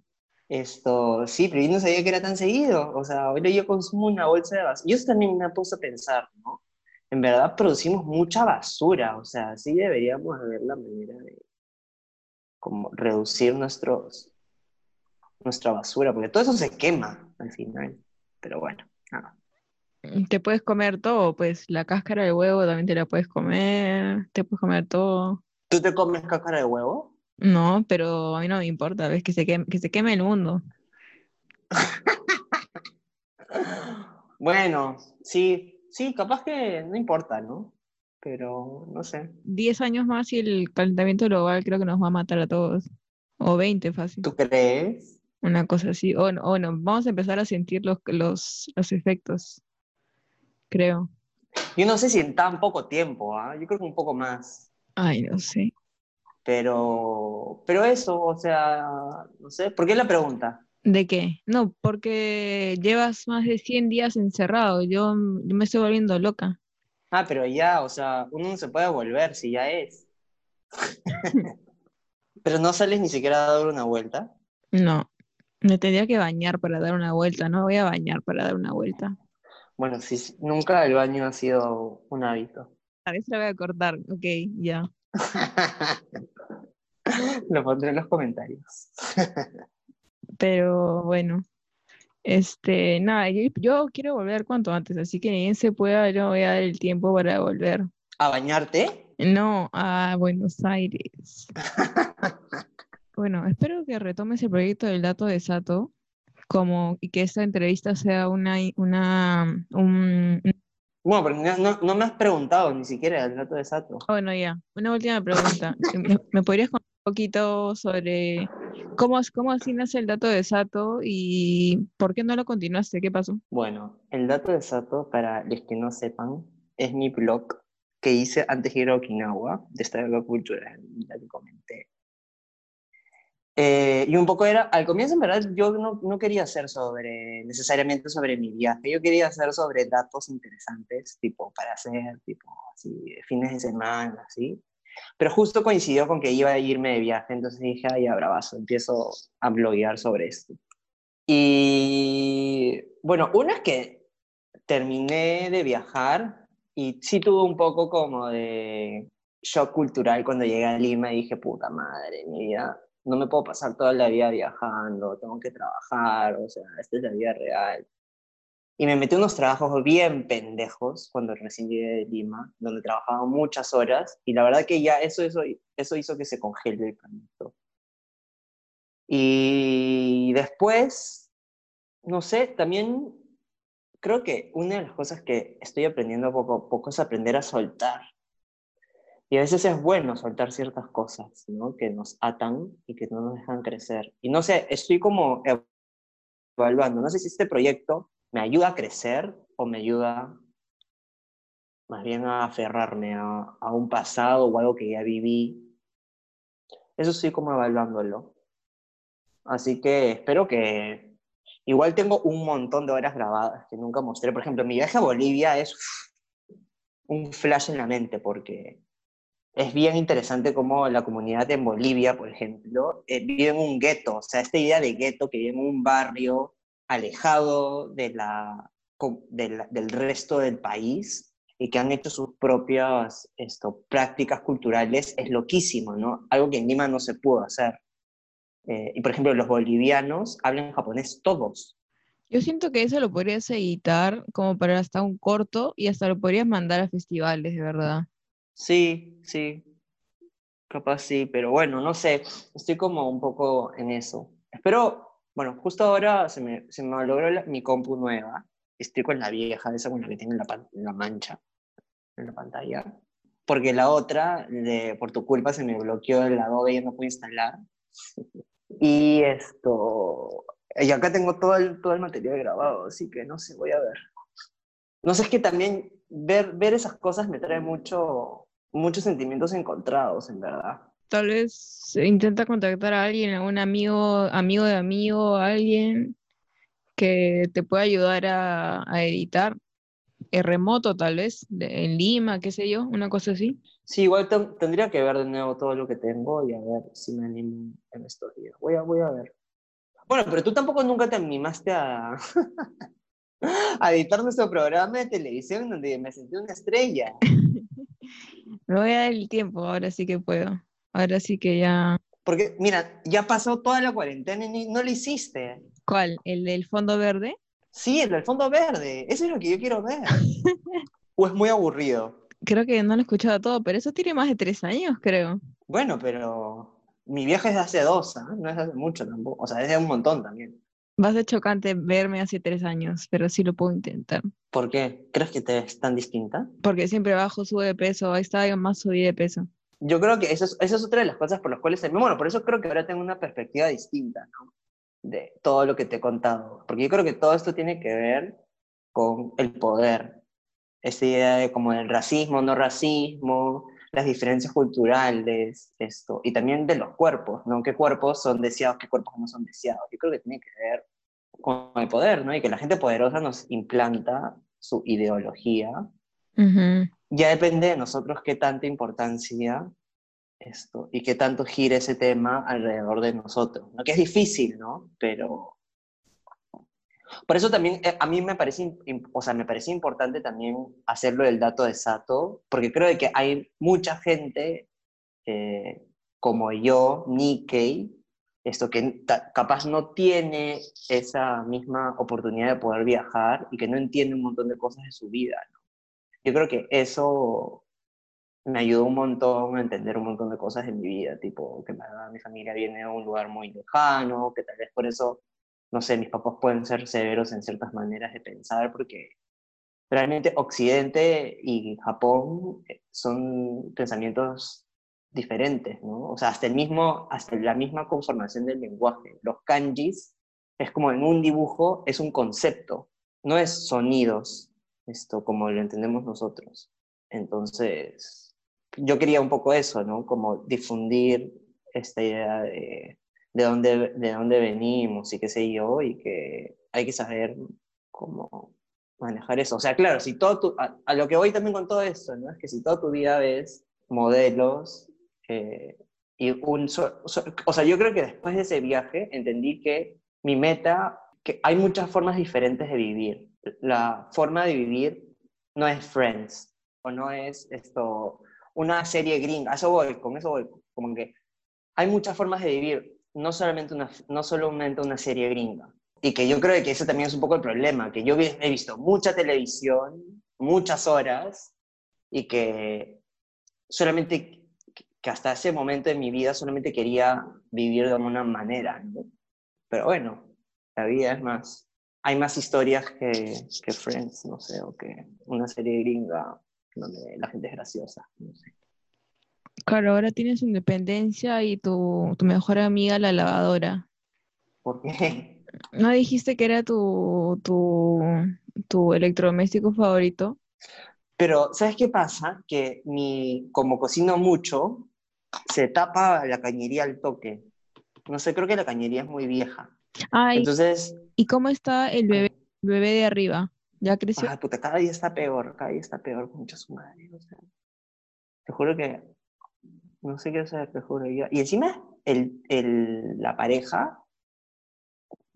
Esto, sí, pero yo no sabía que era tan seguido. O sea, ahora yo consumo una bolsa de basura. Yo eso también me puse a pensar, ¿no? En verdad producimos mucha basura. O sea, sí deberíamos ver la manera de como reducir nuestros, nuestra basura, porque todo eso se quema al final. Pero bueno, nada. Te puedes comer todo, pues la cáscara del huevo también te la puedes comer, te puedes comer todo. ¿Tú te comes cáscara de huevo? No, pero a mí no me importa, ves que se queme, que se queme el mundo. (laughs) Bueno, sí, sí, capaz que no importa, ¿no? pero no sé. 10 años más y el calentamiento global creo que nos va a matar a todos. O 20 fácil. ¿Tú crees? Una cosa así. O, no- o no, vamos a empezar a sentir los, los, los efectos. Creo. Yo no sé si en tan poco tiempo, ¿ah? Yo creo que un poco más. Ay, no sé. Pero, pero eso, o sea, no sé. ¿Por qué la pregunta? ¿De qué? No, porque llevas más de 100 días encerrado. Yo, yo me estoy volviendo loca. Ah, pero ya, o sea, uno no se puede volver si ya es. (laughs) Pero no sales ni siquiera a dar una vuelta. No, me tendría que bañar para dar una vuelta. No voy a bañar para dar una vuelta. Bueno, sí, nunca el baño ha sido un hábito. A veces la voy a cortar. Ok, ya. (laughs) Lo pondré en los comentarios. (laughs) Pero bueno, este, nada, yo, yo quiero volver cuanto antes, así que ni bien se pueda, yo voy a dar el tiempo para volver. ¿A bañarte? No, a Buenos Aires. (laughs) Bueno, espero que retomes el proyecto del dato de Sato, como, y que esta entrevista sea una, una, un, Bueno, porque no, no- no me has preguntado ni siquiera el dato de Sato. Ah, Bueno, ya, una última pregunta. ¿Me, me podrías contar un poquito sobre cómo, cómo así nace el dato de Sato y por qué no lo continuaste? ¿Qué pasó? Bueno, el dato de Sato, para los que no sepan, es mi blog que hice antes de ir a Okinawa, de esta cultura, ya te comenté. Eh, y un poco era, al comienzo en verdad yo no, no quería hacer sobre, necesariamente sobre mi viaje, yo quería hacer sobre datos interesantes, tipo para hacer, tipo así, fines de semana, así. Pero justo coincidió con que iba a irme de viaje, entonces dije, ay, bravazo, empiezo a bloguear sobre esto. Y bueno, una es que terminé de viajar y sí tuve un poco como de shock cultural cuando llegué a Lima y dije, puta madre, mi vida, no me puedo pasar toda la vida viajando, tengo que trabajar, o sea, esta es la vida real. Y me metí unos trabajos bien pendejos cuando recién llegué de Lima, donde trabajaba muchas horas y la verdad que ya eso, eso, eso hizo que se congele el proyecto. Y después, no sé, también creo que una de las cosas que estoy aprendiendo poco a poco es aprender a soltar. Y a veces es bueno soltar ciertas cosas, ¿no? Que nos atan y que no nos dejan crecer. Y no sé, estoy como evaluando, no sé si este proyecto me ayuda a crecer o me ayuda más bien a aferrarme a, a un pasado o algo que ya viví. Eso estoy como evaluándolo. Así que espero que... Igual tengo un montón de horas grabadas que nunca mostré. Por ejemplo, mi viaje a Bolivia es un flash en la mente porque es bien interesante cómo la comunidad en Bolivia, por ejemplo, eh, vive en un gueto. O sea, esta idea de gueto que vive en un barrio alejado de la, de la- del resto del país y que han hecho sus propias esto, prácticas culturales es loquísimo, ¿no? Algo que en Lima no se pudo hacer. Eh, y por ejemplo, los bolivianos hablan japonés todos. Yo siento que eso lo podrías editar como para hasta un corto y hasta lo podrías mandar a festivales, de verdad. Sí, sí, capaz sí, pero bueno, no sé, estoy como un poco en eso. Espero, bueno, justo ahora se me, se me logró la- mi compu nueva, estoy con la vieja, esa con la que tiene la, la mancha en la pantalla, porque la otra, de, por tu culpa, se me bloqueó el Adobe y no pude instalar. (laughs) Y esto, y acá tengo todo el, todo el material grabado, así que no sé, voy a ver. No sé, es que también ver, ver esas cosas me trae mucho, muchos sentimientos encontrados, en verdad. Tal vez intenta contactar a alguien, a un amigo, amigo de amigo, alguien que te pueda ayudar a, a editar. eh, remoto, tal vez, de- en Lima, qué sé yo, una cosa así. Sí, igual ten- tendría que ver de nuevo todo lo que tengo y a ver si me animo en estos días. Voy a, voy a ver. Bueno, pero tú tampoco nunca te animaste a, (laughs) a (laughs) editar nuestro programa de televisión donde me sentí una estrella. (laughs) Me voy a dar el tiempo, ahora sí que puedo. Ahora sí que ya. Porque, mira, ya pasó toda la cuarentena y no lo hiciste. ¿Cuál? ¿El del fondo verde? Sí, el del fondo verde. Eso es lo que yo quiero ver. (laughs) ¿O es muy aburrido? Creo que no lo he escuchado todo, pero eso tiene más de tres años, creo. Bueno, pero mi viaje es de hace dos, ¿ah? No es de hace mucho tampoco. O sea, es de un montón también. Va a ser chocante verme hace tres años, pero sí lo puedo intentar. ¿Por qué? ¿Crees que te ves tan distinta? Porque siempre bajo, sube de peso, ahí está, más subí de peso. Yo creo que eso es, eso es otra de las cosas por las cuales, bueno, por eso creo que ahora tengo una perspectiva distinta, ¿no? De todo lo que te he contado. Porque yo creo que todo esto tiene que ver con el poder. Esa idea de como el racismo, no racismo, las diferencias culturales, esto, y también de los cuerpos, ¿no? ¿Qué cuerpos son deseados, qué cuerpos no son deseados? Yo creo que tiene que ver con el poder, ¿no? Y que la gente poderosa nos implanta su ideología. Ya depende de nosotros qué tanta importancia esto y qué tanto gira ese tema alrededor de nosotros, ¿no? Que es difícil, ¿no? Pero por eso también eh, a mí me parece, o sea, me parece importante también hacerlo del dato de Sato, porque creo que hay mucha gente eh, como yo, Nikkei, esto que capaz no tiene esa misma oportunidad de poder viajar y que no entiende un montón de cosas de su vida. Yo creo que eso me ayudó un montón a entender un montón de cosas de mi vida, tipo que mi familia viene de un lugar muy lejano, que tal vez por eso no sé, mis papás pueden ser severos en ciertas maneras de pensar porque realmente Occidente y Japón eh, son pensamientos diferentes, ¿no? O sea, hasta, el mismo, hasta la misma conformación del lenguaje. Los kanjis es como en un dibujo, es un concepto, no es sonidos, esto como lo entendemos nosotros. Entonces, yo quería un poco eso, ¿no? Como difundir esta idea de de dónde, de dónde venimos y qué sé yo, y que hay que saber cómo manejar eso. O sea, claro, si todo a, lo que voy también con todo esto, ¿no? Es que si toda tu vida ves modelos eh, y un... o sea, yo creo que después de ese viaje entendí que mi meta, que hay muchas formas diferentes de vivir. La forma de vivir no es Friends, o no es esto, una serie gringa, eso voy, con eso voy, como que hay muchas formas de vivir no solamente una, no solamente una serie gringa. Y que yo creo que ese también es un poco el problema, que yo he visto mucha televisión, muchas horas, y que solamente, que hasta ese momento de mi vida solamente quería vivir de alguna manera, Pero bueno, la vida es más, hay más historias que, que Friends, no sé, o que una serie gringa donde la gente es graciosa, no sé. Claro, ahora tienes independencia y tu, tu mejor amiga la lavadora. ¿Por qué? (laughs) ¿No dijiste que era tu, tu, tu electrodoméstico favorito? Pero, ¿sabes qué pasa? Que mi, como cocino mucho, se tapa la cañería al toque. No sé, creo que la cañería es muy vieja. Ay, Entonces. ¿Y cómo está el bebé, bebé de arriba? ¿Ya creció? Ay, puta, cada día está peor, cada día está peor, mucho su madre. O sea, te juro que no sé qué hacer, te juro. Y encima, el, el, la pareja,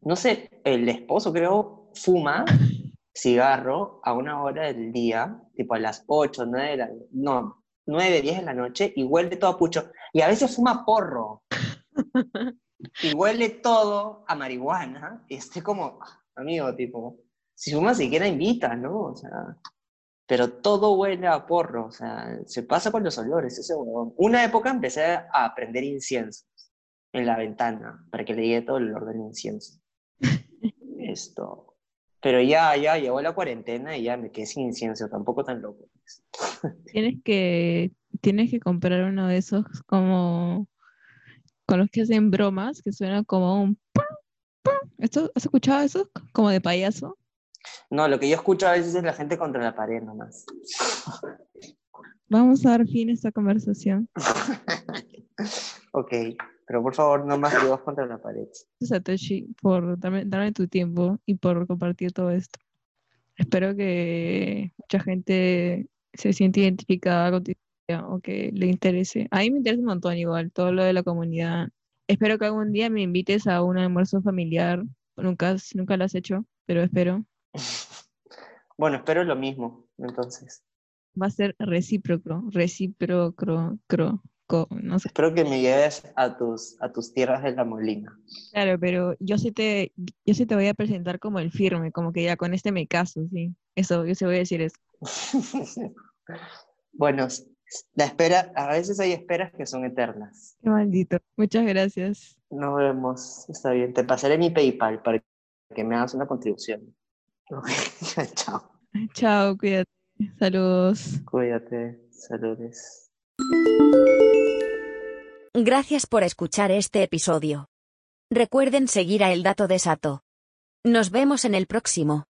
no sé, el esposo creo, fuma (laughs) cigarro a una hora del día, tipo a las 8, 9 de la, no, 9, 10 de la noche, y huele todo a pucho. Y a veces fuma porro. y huele todo a marihuana. Y estoy como, amigo, tipo, si fuma siquiera invita, ¿no? O sea, pero todo huele a porro, o sea, se pasa con los olores, ese huevón. Una época empecé a aprender inciensos en la ventana, para que le diera todo el olor del incienso. (laughs) Esto. Pero ya, ya, llegó la cuarentena y ya me quedé sin incienso, tampoco tan loco. (laughs) Tienes que, tienes que comprar uno de esos como con los que hacen bromas, que suena como un... ¿Esto, ¿Has escuchado eso? Como de payaso. No, lo que yo escucho a veces es la gente contra la pared nomás. Vamos a dar fin a esta conversación. (laughs) ok, pero por favor, no más que contra la pared. Satoshi, por darme, tu tiempo y por compartir todo esto. Espero que mucha gente se siente identificada con o que le interese. A mí me interesa un montón igual, todo lo de la comunidad. Espero que algún día me invites a un almuerzo familiar. Nunca, nunca lo has hecho, pero espero. (laughs) Bueno, espero lo mismo, entonces. Va a ser recíproco, recíproco, no sé. Espero que me lleves a tus, a tus tierras de la Molina. Claro, pero yo sí te, yo sí te voy a presentar como el firme, como que ya con este me caso, sí. Eso, yo se voy a decir eso. (laughs) bueno, la espera, a veces hay esperas que son eternas. Qué maldito. Muchas gracias. Nos vemos. Está bien. Te pasaré mi PayPal para que me hagas una contribución. (laughs) Chao. Chao, cuídate. Saludos. Cuídate. Saludos. Gracias por escuchar este episodio. Recuerden seguir a El Dato de Sato. Nos vemos en el próximo.